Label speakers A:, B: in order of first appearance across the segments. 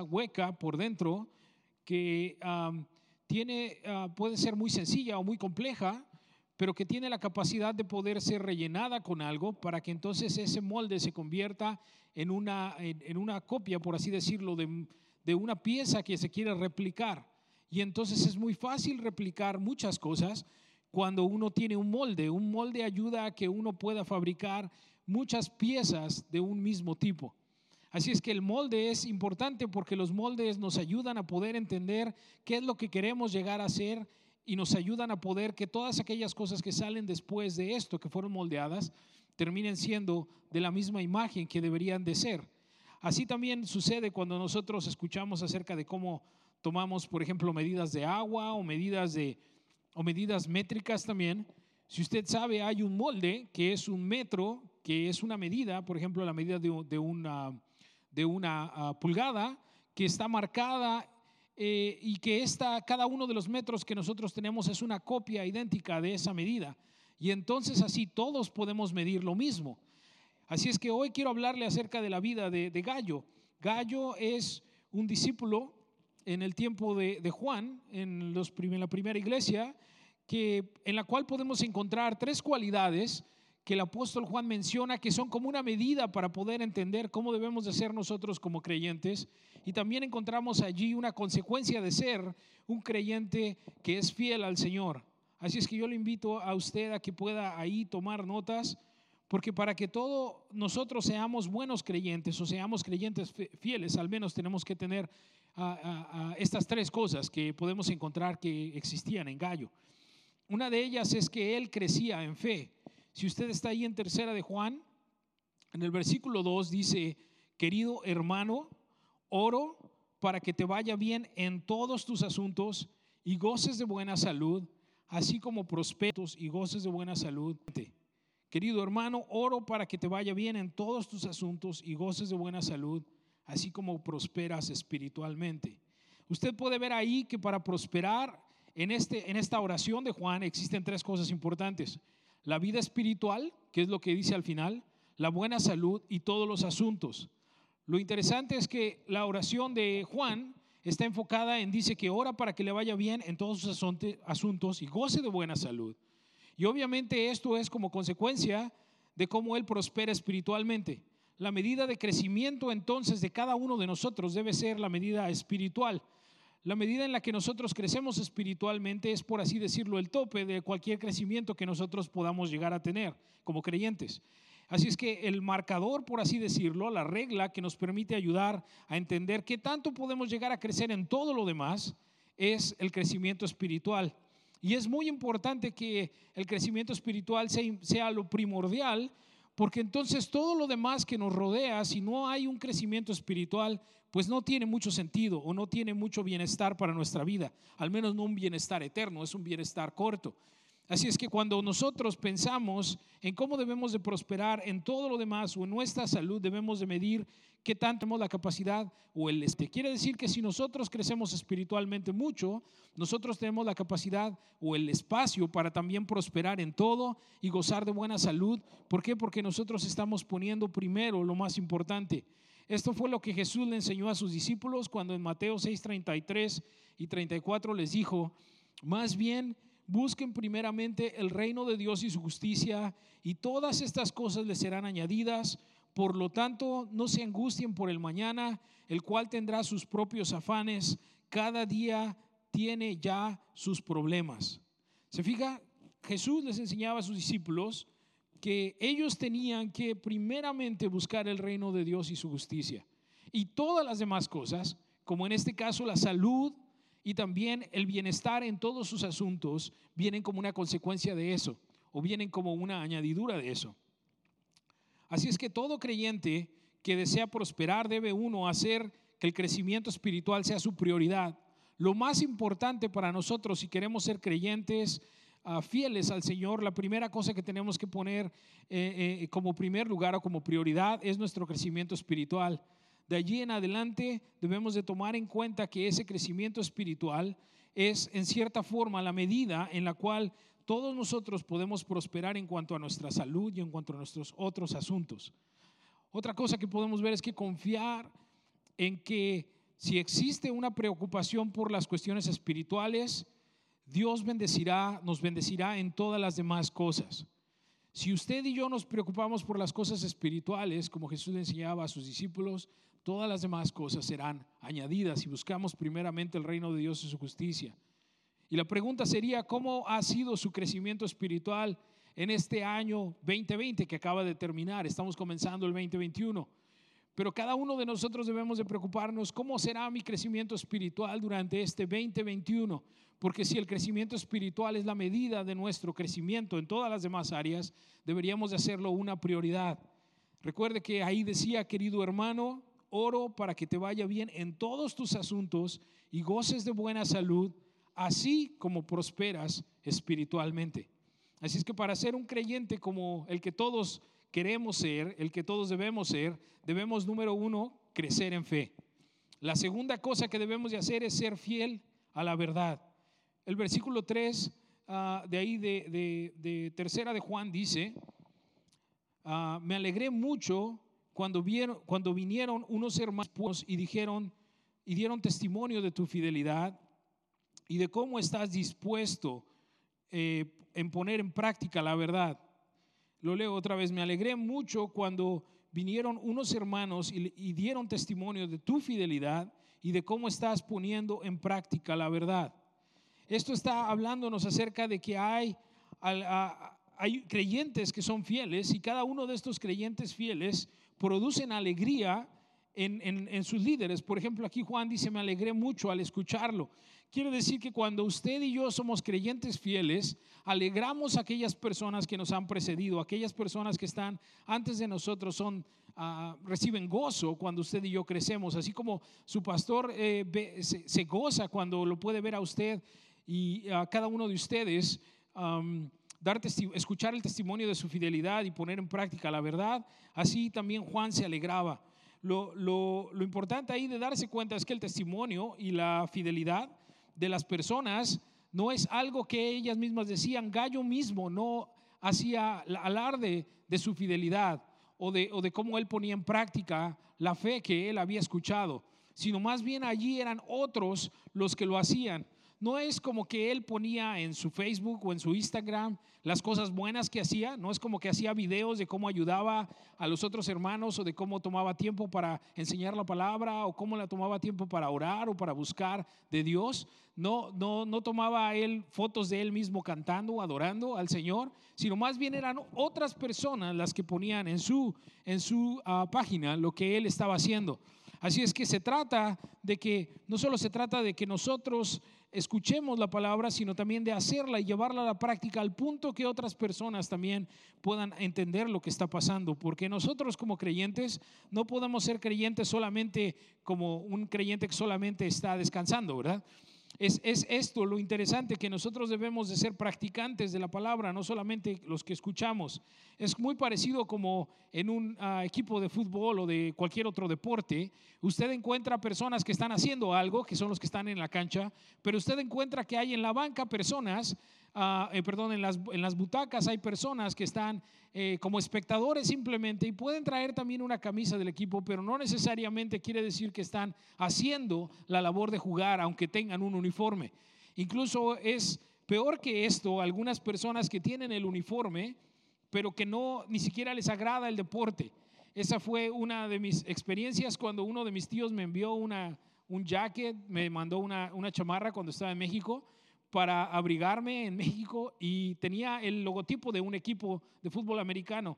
A: hueca por dentro que tiene, ah, puede ser muy sencilla o muy compleja, pero que tiene la capacidad de poder ser rellenada con algo para que entonces ese molde se convierta en una, en, una copia, por así decirlo, de, de una pieza que se quiere replicar. Y entonces es muy fácil replicar muchas cosas cuando uno tiene un molde. Un molde ayuda a que uno pueda fabricar muchas piezas de un mismo tipo. Así es que el molde es importante porque los moldes nos ayudan a poder entender qué es lo que queremos llegar a ser y nos ayudan a poder que todas aquellas cosas que salen después de esto, que fueron moldeadas, terminen siendo de la misma imagen que deberían de ser. Así también sucede cuando nosotros escuchamos acerca de cómo tomamos, por ejemplo, medidas de agua o medidas de o medidas métricas también. Si usted sabe, hay un molde que es un metro, que es una medida, por ejemplo, la medida de, una, de una ah, pulgada, que está marcada eh, y que esta, cada uno de los metros que nosotros tenemos es una copia idéntica de esa medida. Y entonces así todos podemos medir lo mismo. Así es que hoy quiero hablarle acerca de la vida de, Gallo. Gallo es un discípulo en el tiempo de, Juan, en, los, en la primera iglesia, que, en la cual podemos encontrar tres cualidades que el apóstol Juan menciona que son como una medida para poder entender cómo debemos de ser nosotros como creyentes. Y también encontramos allí una consecuencia de ser un creyente que es fiel al Señor. Así es que yo le invito a usted a que pueda ahí tomar notas, porque para que todos nosotros seamos buenos creyentes o seamos creyentes fieles, al menos tenemos que tener estas tres cosas que podemos encontrar que existían en Gallo. Una de ellas es que él crecía en fe. Si usted está ahí en tercera de Juan, en el versículo 2 dice, querido hermano, oro para que te vaya bien en todos tus asuntos y goces de buena salud, así como prosperos y goces de buena salud. Querido hermano, oro para que te vaya bien en todos tus asuntos y goces de buena salud, así como prosperas espiritualmente. Usted puede ver ahí que para prosperar en, este, en esta oración de Juan existen tres cosas importantes la vida espiritual, que es lo que dice al final, la buena salud y todos los asuntos. Lo interesante es que la oración de Juan está enfocada en, dice que ora para que le vaya bien en todos sus asuntos y goce de buena salud. Y obviamente esto es como consecuencia de cómo él prospera espiritualmente. La medida de crecimiento entonces de cada uno de nosotros debe ser la medida espiritual. La medida en la que nosotros crecemos espiritualmente es, por así decirlo, el tope de cualquier crecimiento que nosotros podamos llegar a tener como creyentes. Así es que el marcador, por así decirlo, la regla que nos permite ayudar a entender qué tanto podemos llegar a crecer en todo lo demás, es el crecimiento espiritual. Y es muy importante que el crecimiento espiritual sea, lo primordial porque entonces todo lo demás que nos rodea, si no hay un crecimiento espiritual, pues no tiene mucho sentido o no tiene mucho bienestar para nuestra vida, al menos no un bienestar eterno, es un bienestar corto. Así es que cuando nosotros pensamos en cómo debemos de prosperar en todo lo demás o en nuestra salud, debemos de medir qué tanto tenemos la capacidad o el este. Quiere decir que si nosotros crecemos espiritualmente mucho, nosotros tenemos la capacidad o el espacio para también prosperar en todo y gozar de buena salud. ¿Por qué? Porque nosotros estamos poniendo primero lo más importante. Esto fue lo que Jesús le enseñó a sus discípulos cuando en Mateo 6, 33 y 34 les dijo, más bien, busquen primeramente el reino de Dios y su justicia, y todas estas cosas les serán añadidas. Por lo tanto, no se angustien por el mañana, el cual tendrá sus propios afanes. Cada día tiene ya sus problemas. ¿Se fija? Jesús les enseñaba a sus discípulos que ellos tenían que primeramente buscar el reino de Dios y su justicia. Y todas las demás cosas, como en este caso la salud, y también el bienestar en todos sus asuntos vienen como una consecuencia de eso o vienen como una añadidura de eso. Así es que todo creyente que desea prosperar debe uno hacer que el crecimiento espiritual sea su prioridad. Lo más importante para nosotros si queremos ser creyentes ah, fieles al Señor, la primera cosa que tenemos que poner eh, eh, como primer lugar o como prioridad es nuestro crecimiento espiritual. De allí en adelante debemos de tomar en cuenta que ese crecimiento espiritual es en cierta forma la medida en la cual todos nosotros podemos prosperar en cuanto a nuestra salud y en cuanto a nuestros otros asuntos. Otra cosa que podemos ver es que confiar en que Si existe una preocupación por las cuestiones espirituales, Dios bendecirá, nos bendecirá en todas las demás cosas. Si usted y yo nos preocupamos por las cosas espirituales, como Jesús le enseñaba a sus discípulos, todas las demás cosas serán añadidas y buscamos primeramente el reino de Dios y su justicia. Y la pregunta sería, ¿cómo ha sido su crecimiento espiritual en este año 2020 que acaba de terminar? Estamos comenzando el 2021. Pero cada uno de nosotros debemos de preocuparnos cómo será mi crecimiento espiritual durante este 2021, porque si el crecimiento espiritual es la medida de nuestro crecimiento en todas las demás áreas, deberíamos de hacerlo una prioridad. Recuerde que ahí decía, querido hermano, oro para que te vaya bien en todos tus asuntos y goces de buena salud, así como prosperas espiritualmente. Así es que para ser un creyente como el que todos queremos ser, el que todos debemos ser, debemos, número uno, crecer en fe. La segunda cosa que debemos de hacer es ser fiel a la verdad. El versículo 3 ah, de ahí de, tercera de Juan dice, ah, me alegré mucho cuando, vieron, cuando vinieron unos hermanos y dijeron y dieron testimonio de tu fidelidad y de cómo estás dispuesto eh, en poner en práctica la verdad. Lo leo otra vez. Me alegré mucho cuando vinieron unos hermanos y, dieron testimonio de tu fidelidad y de cómo estás poniendo en práctica la verdad. Esto está hablándonos acerca de que hay, hay creyentes que son fieles y cada uno de estos creyentes fieles producen alegría en, en, sus líderes. Por ejemplo, aquí Juan dice, me alegré mucho al escucharlo. Quiere decir que cuando usted y yo somos creyentes fieles, alegramos a aquellas personas que nos han precedido, aquellas personas que están antes de nosotros son ah, reciben gozo cuando usted y yo crecemos, así como su pastor eh, se, goza cuando lo puede ver a usted y a cada uno de ustedes. Dar escuchar el testimonio de su fidelidad y poner en práctica la verdad, así también Juan se alegraba. Lo, lo, lo importante ahí de darse cuenta es que el testimonio y la fidelidad de las personas no es algo que ellas mismas decían. Gallo mismo no hacía alarde de su fidelidad o de, o de cómo él ponía en práctica la fe que él había escuchado, sino más bien allí eran otros los que lo hacían. No es como que él ponía en su Facebook o en su Instagram las cosas buenas que hacía, no es como que hacía videos de cómo ayudaba a los otros hermanos o de cómo tomaba tiempo para enseñar la palabra o cómo la tomaba tiempo para orar o para buscar de Dios. No, no, no tomaba él fotos de él mismo cantando, adorando al Señor, sino más bien eran otras personas las que ponían en su, en su ah, página lo que él estaba haciendo. Así es que se trata de que, no solo se trata de que nosotros escuchemos la palabra, sino también de hacerla y llevarla a la práctica al punto que otras personas también puedan entender lo que está pasando. Porque nosotros como creyentes no podemos ser creyentes solamente como un creyente que solamente está descansando, ¿verdad? Es, esto lo interesante que nosotros debemos de ser practicantes de la palabra, no solamente los que escuchamos. Es muy parecido como en un ah, equipo de fútbol o de cualquier otro deporte. Usted encuentra personas que están haciendo algo, que son los que están en la cancha, pero usted encuentra que hay en la banca personas Ah, eh, perdón, en las, en las butacas hay personas que están eh, como espectadores simplemente y pueden traer también una camisa del equipo, pero no necesariamente quiere decir que están haciendo la labor de jugar, aunque tengan un uniforme. Incluso es peor que esto, algunas personas que tienen el uniforme, pero que no ni siquiera les agrada el deporte. Esa fue una de mis experiencias cuando uno de mis tíos me envió una, un jacket, me mandó una, una chamarra cuando estaba en México para abrigarme en México y tenía el logotipo de un equipo de fútbol americano.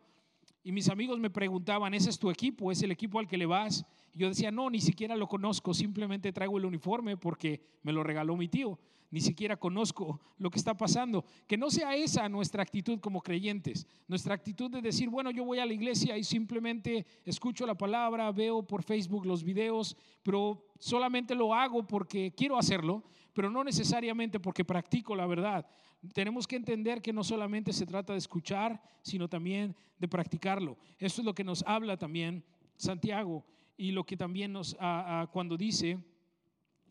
A: Y mis amigos me preguntaban, ¿ese es tu equipo? ¿Es el equipo al que le vas? Y yo decía, no, ni siquiera lo conozco, simplemente traigo el uniforme porque me lo regaló mi tío. Ni siquiera conozco lo que está pasando. Que no sea esa nuestra actitud como creyentes. Nuestra actitud de decir, bueno, yo voy a la iglesia y simplemente escucho la palabra, veo por Facebook los videos, pero solamente lo hago porque quiero hacerlo pero no necesariamente porque practico la verdad. Tenemos que entender que no solamente se trata de escuchar, sino también de practicarlo. Esto es lo que nos habla también Santiago y lo que también nos, cuando dice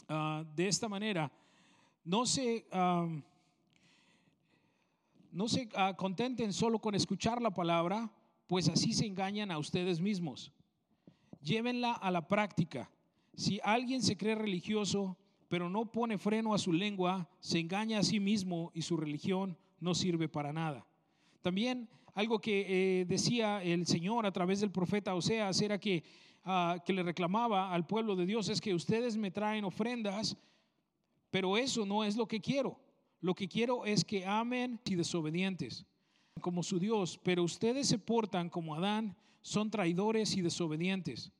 A: ah, de esta manera, no se, no se ah, contenten solo con escuchar la palabra, pues así se engañan a ustedes mismos. Llévenla a la práctica Si alguien se cree religioso, pero no pone freno a su lengua, se engaña a sí mismo y su religión no sirve para nada. También algo que eh, decía el Señor a través del profeta Oseas era que, ah, que le reclamaba al pueblo de Dios es que ustedes me traen ofrendas, pero eso no es lo que quiero. Lo que quiero es que amen y desobedientes como su Dios, pero ustedes se portan como Adán, son traidores y desobedientes.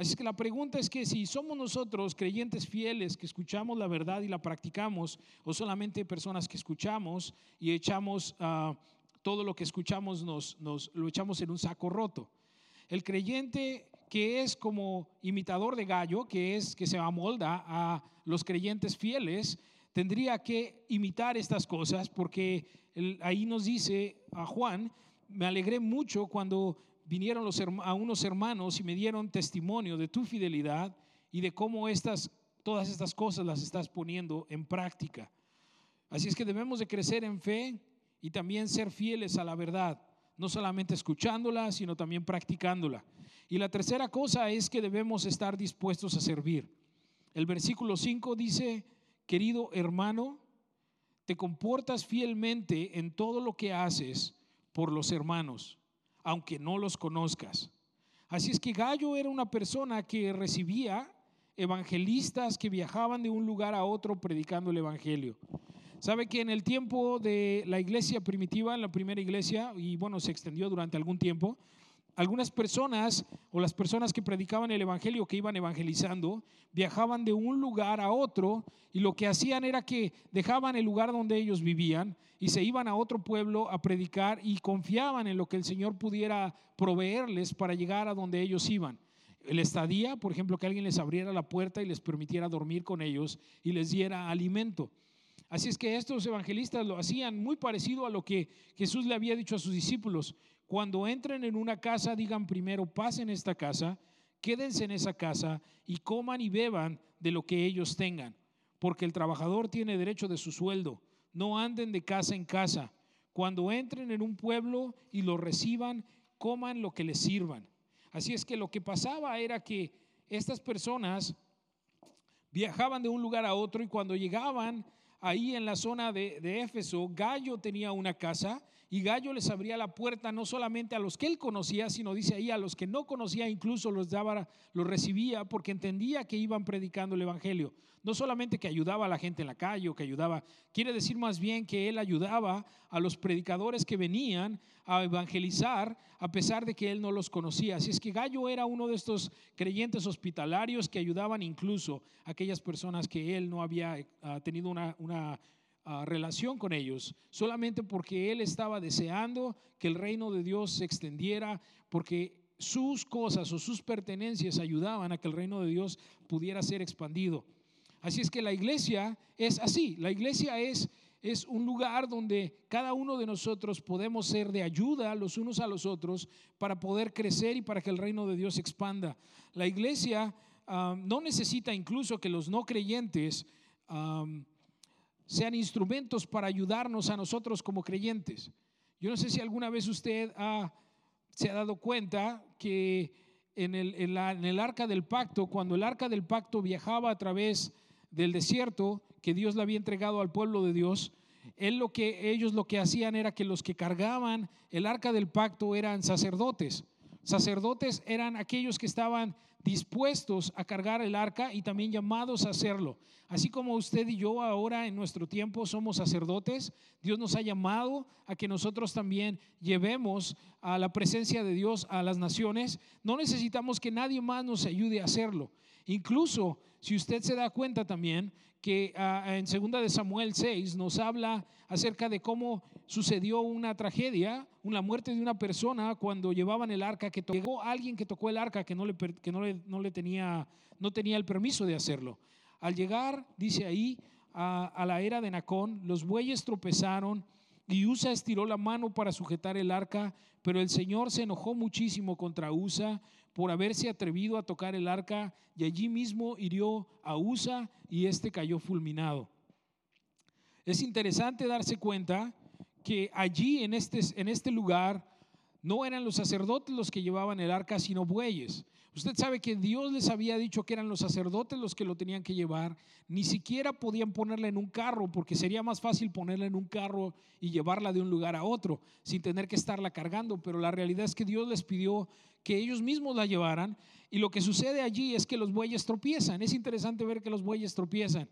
A: Así que la pregunta es que si somos nosotros creyentes fieles que escuchamos la verdad y la practicamos, o solamente personas que escuchamos y echamos uh, todo lo que escuchamos nos, lo echamos en un saco roto. El creyente que es como imitador de gallo, que es que se amolda a los creyentes fieles, tendría que imitar estas cosas porque ahí nos dice a Juan, me alegré mucho cuando vinieron a unos hermanos y me dieron testimonio de tu fidelidad y de cómo estas, todas estas cosas las estás poniendo en práctica. Así es que debemos de crecer en fe y también ser fieles a la verdad, no solamente escuchándola, sino también practicándola. Y la tercera cosa es que debemos estar dispuestos a servir. El versículo 5 dice, querido hermano, te comportas fielmente en todo lo que haces por los hermanos aunque no los conozcas. Así es que Gallo era una persona que recibía evangelistas que viajaban de un lugar a otro predicando el Evangelio. Sabe que en el tiempo de la iglesia primitiva, en la primera iglesia, y bueno, se extendió durante algún tiempo, algunas personas o las personas que predicaban el Evangelio, que iban evangelizando, viajaban de un lugar a otro y lo que hacían era que dejaban el lugar donde ellos vivían y se iban a otro pueblo a predicar y confiaban en lo que el Señor pudiera proveerles para llegar a donde ellos iban. El estadía, por ejemplo, que alguien les abriera la puerta y les permitiera dormir con ellos y les diera alimento. Así es que estos evangelistas lo hacían muy parecido a lo que Jesús le había dicho a sus discípulos. Cuando entren en una casa, digan primero, pasen esta casa, quédense en esa casa y coman y beban de lo que ellos tengan, porque el trabajador tiene derecho de su sueldo. No anden de casa en casa. Cuando entren en un pueblo y lo reciban, coman lo que les sirvan. Así es que lo que pasaba era que estas personas viajaban de un lugar a otro y cuando llegaban ahí en la zona de, Éfeso, Gallo tenía una casa y Gallo les abría la puerta no solamente a los que él conocía, sino dice ahí a los que no conocía, incluso los daba, los recibía porque entendía que iban predicando el evangelio. No solamente que ayudaba a la gente en la calle o que ayudaba, quiere decir más bien que él ayudaba a los predicadores que venían a evangelizar a pesar de que él no los conocía. Así es que Gallo era uno de estos creyentes hospitalarios que ayudaban incluso a aquellas personas que él no había eh, tenido una, una relación con ellos, solamente porque él estaba deseando que el reino de Dios se extendiera, porque sus cosas o sus pertenencias ayudaban a que el reino de Dios pudiera ser expandido. Así es que la iglesia es así, la iglesia es es un lugar donde cada uno de nosotros podemos ser de ayuda los unos a los otros para poder crecer y para que el reino de Dios expanda. La iglesia ah, no necesita incluso que los no creyentes sean instrumentos para ayudarnos a nosotros como creyentes. Yo no sé si alguna vez usted se ha dado cuenta que en el, en el arca del pacto, cuando el arca del pacto viajaba a través del desierto que Dios le había entregado al pueblo de Dios, él lo que, ellos lo que hacían era que los que cargaban el arca del pacto eran sacerdotes. Sacerdotes eran aquellos que estaban dispuestos a cargar el arca y también llamados a hacerlo. Así como usted y yo ahora en nuestro tiempo somos sacerdotes, Dios nos ha llamado a que nosotros también llevemos a la presencia de Dios a las naciones. No necesitamos que nadie más nos ayude a hacerlo. Incluso si usted se da cuenta también que ah, en segunda de Samuel 6 nos habla acerca de cómo sucedió una tragedia, una muerte de una persona cuando llevaban el arca, que llegó alguien que tocó el arca que no le, que no le, no le tenía, no tenía el permiso de hacerlo. Al llegar, dice ahí, a, a la era de Nacón, los bueyes tropezaron y Usa estiró la mano para sujetar el arca, pero el Señor se enojó muchísimo contra Usa por haberse atrevido a tocar el arca y allí mismo hirió a Usa y este cayó fulminado. Es interesante darse cuenta que allí en este, en este lugar no eran los sacerdotes los que llevaban el arca, sino bueyes. Usted sabe que Dios les había dicho que eran los sacerdotes los que lo tenían que llevar. Ni siquiera podían ponerla en un carro, porque sería más fácil ponerla en un carro y llevarla de un lugar a otro, sin tener que estarla cargando. Pero la realidad es que Dios les pidió que ellos mismos la llevaran. Y lo que sucede allí es que los bueyes tropiezan. Es interesante ver que los bueyes tropiezan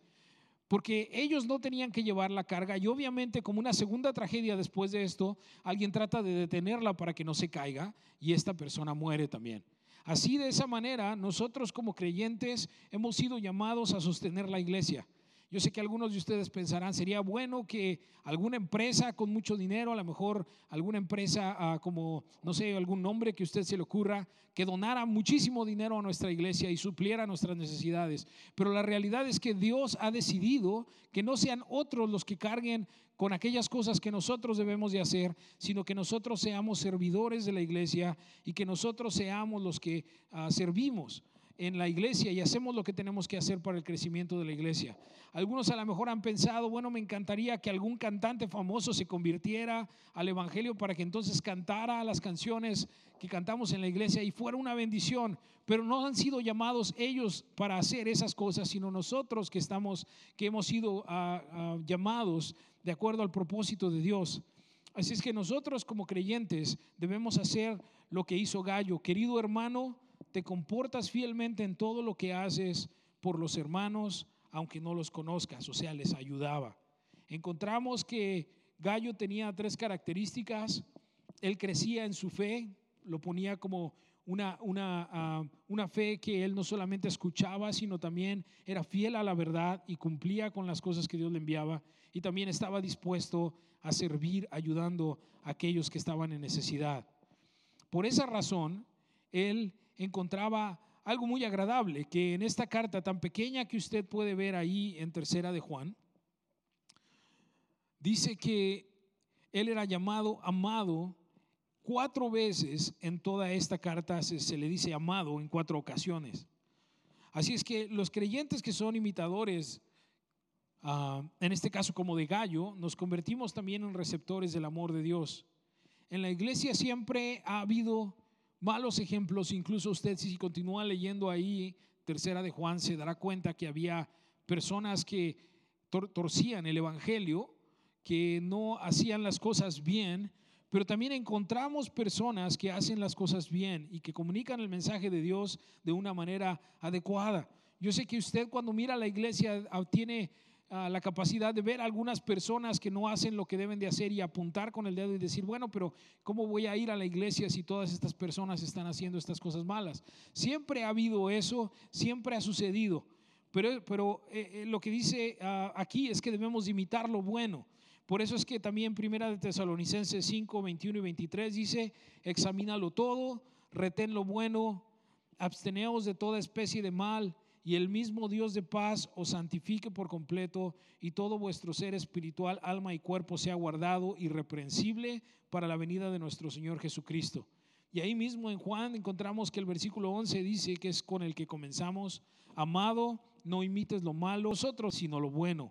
A: porque ellos no tenían que llevar la carga y obviamente como una segunda tragedia después de esto, alguien trata de detenerla para que no se caiga y esta persona muere también. Así de esa manera, nosotros como creyentes hemos sido llamados a sostener la iglesia. Yo sé que algunos de ustedes pensarán, sería bueno que alguna empresa con mucho dinero, a lo mejor alguna empresa ah, como, no sé, algún nombre que a usted se le ocurra, que donara muchísimo dinero a nuestra iglesia y supliera nuestras necesidades. Pero la realidad es que Dios ha decidido que no sean otros los que carguen con aquellas cosas que nosotros debemos de hacer, sino que nosotros seamos servidores de la iglesia y que nosotros seamos los que ah, servimos en la iglesia y hacemos lo que tenemos que hacer para el crecimiento de la iglesia. Algunos a lo mejor han pensado, bueno, me encantaría que algún cantante famoso se convirtiera al Evangelio para que entonces cantara las canciones que cantamos en la iglesia y fuera una bendición, pero no han sido llamados ellos para hacer esas cosas, sino nosotros que estamos, que hemos sido ah, llamados de acuerdo al propósito de Dios. Así es que nosotros como creyentes debemos hacer lo que hizo Gallo. Querido hermano, te comportas fielmente en todo lo que haces por los hermanos, aunque no los conozcas, o sea, les ayudaba. Encontramos que Gallo tenía tres características. Él crecía en su fe, lo ponía como una, una, ah, una, fe que él no solamente escuchaba, sino también era fiel a la verdad y cumplía con las cosas que Dios le enviaba. Y también estaba dispuesto a servir ayudando a aquellos que estaban en necesidad. Por esa razón, él encontraba algo muy agradable, que en esta carta tan pequeña que usted puede ver ahí en tercera de Juan, dice que él era llamado amado cuatro veces en toda esta carta, se, le dice amado en cuatro ocasiones. Así es que los creyentes que son imitadores, ah, en este caso como de gallo, nos convertimos también en receptores del amor de Dios. En la iglesia siempre ha habido malos ejemplos, incluso usted si continúa leyendo ahí, tercera de Juan, se dará cuenta que había personas que torcían el Evangelio, que no hacían las cosas bien, pero también encontramos personas que hacen las cosas bien y que comunican el mensaje de Dios de una manera adecuada. Yo sé que usted cuando mira la iglesia ah, tiene la capacidad de ver algunas personas que no hacen lo que deben de hacer y apuntar con el dedo y decir, bueno, pero ¿cómo voy a ir a la iglesia si todas estas personas están haciendo estas cosas malas? Siempre ha habido eso, siempre ha sucedido. Pero, pero eh, eh, lo que dice ah, aquí es que debemos imitar lo bueno. Por eso es que también Primera de Tesalonicenses 5, 21 y 23 dice, examínalo todo, retén lo bueno, absteneos de toda especie de mal y el mismo Dios de paz os santifique por completo y todo vuestro ser espiritual, alma y cuerpo sea guardado irreprensible para la venida de nuestro Señor Jesucristo. Y ahí mismo en Juan encontramos que el versículo 11 dice que es con el que comenzamos, amado, no imites lo malo nosotros, sino lo bueno.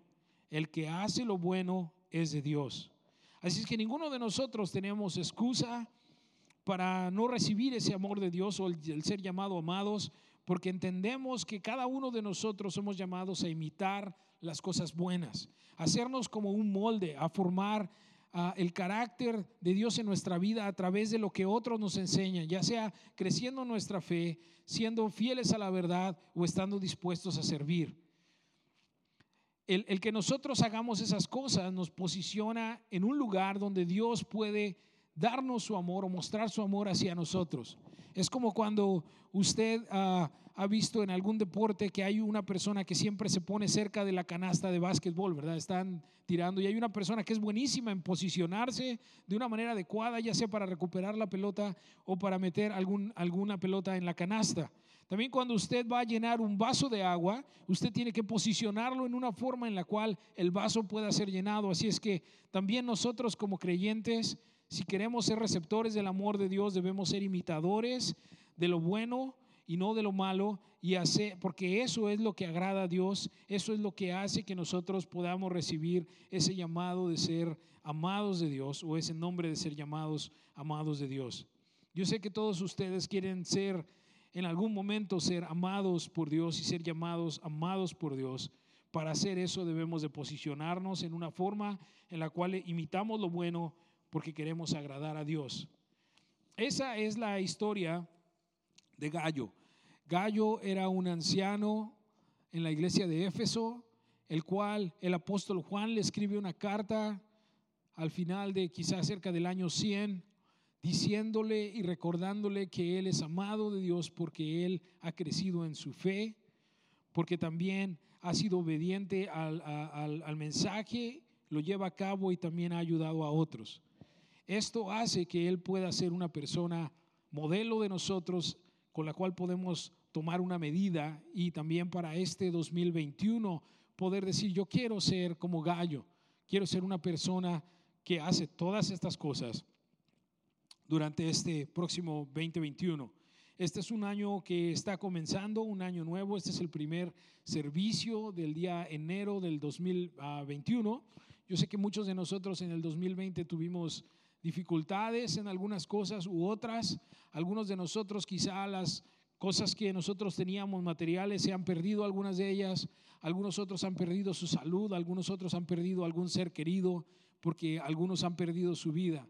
A: El que hace lo bueno es de Dios. Así es que ninguno de nosotros tenemos excusa para no recibir ese amor de Dios o el, ser llamado amados, porque entendemos que cada uno de nosotros somos llamados a imitar las cosas buenas, hacernos como un molde, a formar ah, el carácter de Dios en nuestra vida a través de lo que otros nos enseñan, ya sea creciendo nuestra fe, siendo fieles a la verdad o estando dispuestos a servir. El, el que nosotros hagamos esas cosas nos posiciona en un lugar donde Dios puede darnos su amor o mostrar su amor hacia nosotros. Es como cuando usted ah, ha visto en algún deporte que hay una persona que siempre se pone cerca de la canasta de básquetbol, ¿verdad? Están tirando y hay una persona que es buenísima en posicionarse de una manera adecuada, ya sea para recuperar la pelota o para meter algún, alguna pelota en la canasta. También cuando usted va a llenar un vaso de agua, usted tiene que posicionarlo en una forma en la cual el vaso pueda ser llenado. Así es que también nosotros como creyentes si queremos ser receptores del amor de Dios, debemos ser imitadores de lo bueno y no de lo malo y hacer porque eso es lo que agrada a Dios, eso es lo que hace que nosotros podamos recibir ese llamado de ser amados de Dios o ese nombre de ser llamados amados de Dios. Yo sé que todos ustedes quieren ser en algún momento ser amados por Dios y ser llamados amados por Dios. Para hacer eso debemos de posicionarnos en una forma en la cual imitamos lo bueno porque queremos agradar a Dios. Esa es la historia de Gallo. Gallo era un anciano en la iglesia de Éfeso, el cual el apóstol Juan le escribe una carta al final de quizás cerca del año 100, diciéndole y recordándole que él es amado de Dios porque él ha crecido en su fe, porque también ha sido obediente al, al mensaje, lo lleva a cabo y también ha ayudado a otros. Esto hace que él pueda ser una persona modelo de nosotros con la cual podemos tomar una medida y también para este 2021 poder decir, yo quiero ser como gallo, quiero ser una persona que hace todas estas cosas durante este próximo 2021. Este es un año que está comenzando, un año nuevo. Este es el primer servicio del día enero del 2021. Yo sé que muchos de nosotros en el 2020 tuvimos dificultades en algunas cosas u otras. Algunos de nosotros quizá las cosas que nosotros teníamos materiales se han perdido algunas de ellas. Algunos otros han perdido su salud, algunos otros han perdido algún ser querido porque algunos han perdido su vida.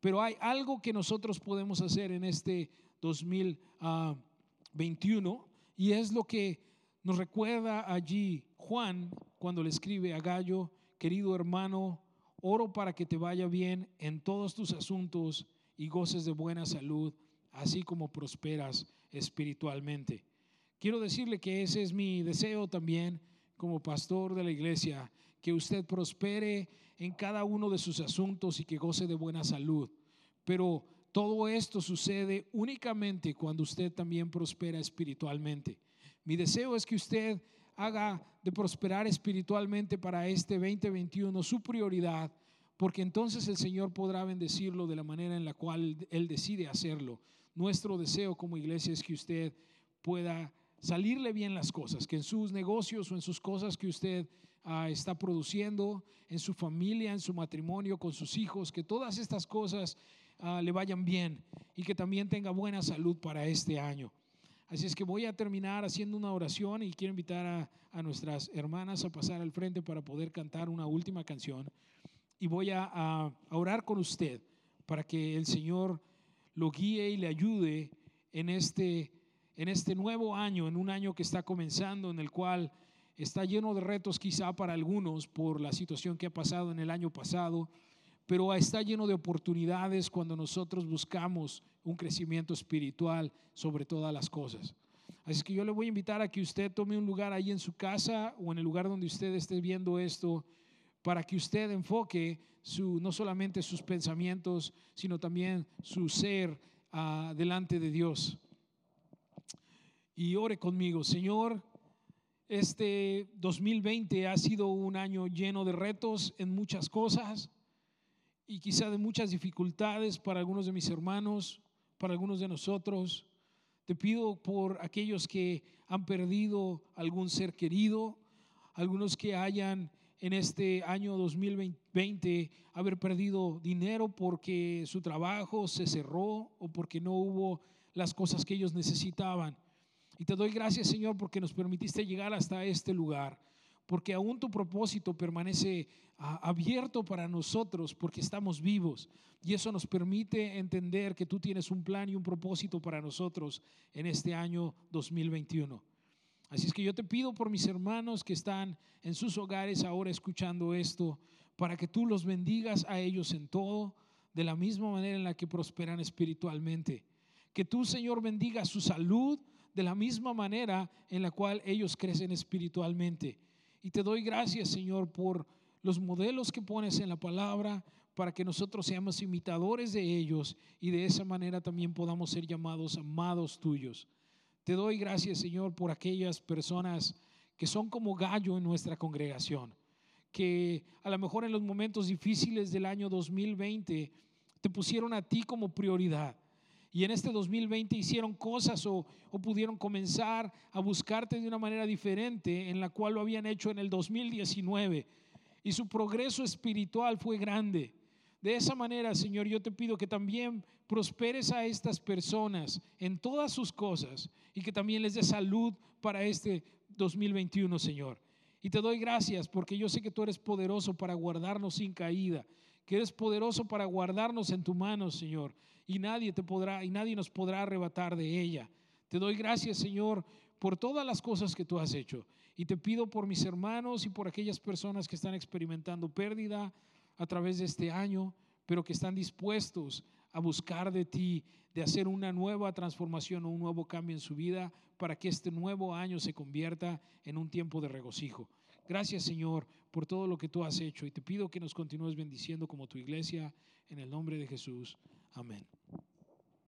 A: Pero hay algo que nosotros podemos hacer en este 2021 y es lo que nos recuerda allí Juan cuando le escribe a Gallo, querido hermano, oro para que te vaya bien en todos tus asuntos y goces de buena salud, así como prosperas espiritualmente. Quiero decirle que ese es mi deseo también como pastor de la iglesia, que usted prospere en cada uno de sus asuntos y que goce de buena salud. Pero todo esto sucede únicamente cuando usted también prospera espiritualmente. Mi deseo es que usted haga de prosperar espiritualmente para este 2021 su prioridad, porque entonces el Señor podrá bendecirlo de la manera en la cual Él decide hacerlo. Nuestro deseo como iglesia es que usted pueda salirle bien las cosas, que en sus negocios o en sus cosas que usted ah, está produciendo, en su familia, en su matrimonio, con sus hijos, que todas estas cosas ah, le vayan bien y que también tenga buena salud para este año. Así es que voy a terminar haciendo una oración y quiero invitar a, nuestras hermanas a pasar al frente para poder cantar una última canción. Y voy a, a, orar con usted para que el Señor lo guíe y le ayude en este, en este nuevo año, en un año que está comenzando, en el cual está lleno de retos quizá para algunos por la situación que ha pasado en el año pasado, pero está lleno de oportunidades cuando nosotros buscamos un crecimiento espiritual sobre todas las cosas. Así que yo le voy a invitar a que usted tome un lugar ahí en su casa o en el lugar donde usted esté viendo esto, para que usted enfoque su, no solamente sus pensamientos, sino también su ser uh, delante de Dios. Y ore conmigo, Señor. Este 2020 ha sido un año lleno de retos en muchas cosas y quizá de muchas dificultades para algunos de mis hermanos, para algunos de nosotros. Te pido por aquellos que han perdido algún ser querido, algunos que hayan en este año 2020 haber perdido dinero porque su trabajo se cerró o porque no hubo las cosas que ellos necesitaban. Y te doy gracias, Señor, porque nos permitiste llegar hasta este lugar porque aún tu propósito permanece ah, abierto para nosotros, porque estamos vivos. Y eso nos permite entender que tú tienes un plan y un propósito para nosotros en este año 2021. Así es que yo te pido por mis hermanos que están en sus hogares ahora escuchando esto, para que tú los bendigas a ellos en todo, de la misma manera en la que prosperan espiritualmente. Que tú, Señor, bendiga su salud de la misma manera en la cual ellos crecen espiritualmente y te doy gracias, Señor, por los modelos que pones en la palabra para que nosotros seamos imitadores de ellos y de esa manera también podamos ser llamados amados tuyos. Te doy gracias, Señor, por aquellas personas que son como gallo en nuestra congregación, que a lo mejor en los momentos difíciles del año 2020 te pusieron a ti como prioridad y en este 2020 hicieron cosas o, pudieron comenzar a buscarte de una manera diferente en la cual lo habían hecho en el 2019 y su progreso espiritual fue grande. De esa manera, Señor, yo te pido que también prosperes a estas personas en todas sus cosas y que también les dé salud para este 2021, Señor. Y te doy gracias porque yo sé que tú eres poderoso para guardarnos sin caída, que eres poderoso para guardarnos en tu mano, Señor, y nadie te podrá y nadie nos podrá arrebatar de ella. Te doy gracias, Señor, por todas las cosas que tú has hecho. Y te pido por mis hermanos y por aquellas personas que están experimentando pérdida a través de este año, pero que están dispuestos a buscar de ti, de hacer una nueva transformación o un nuevo cambio en su vida para que este nuevo año se convierta en un tiempo de regocijo. Gracias Señor por todo lo que tú has hecho y te pido que nos continúes bendiciendo como tu iglesia en el nombre de Jesús. Amén.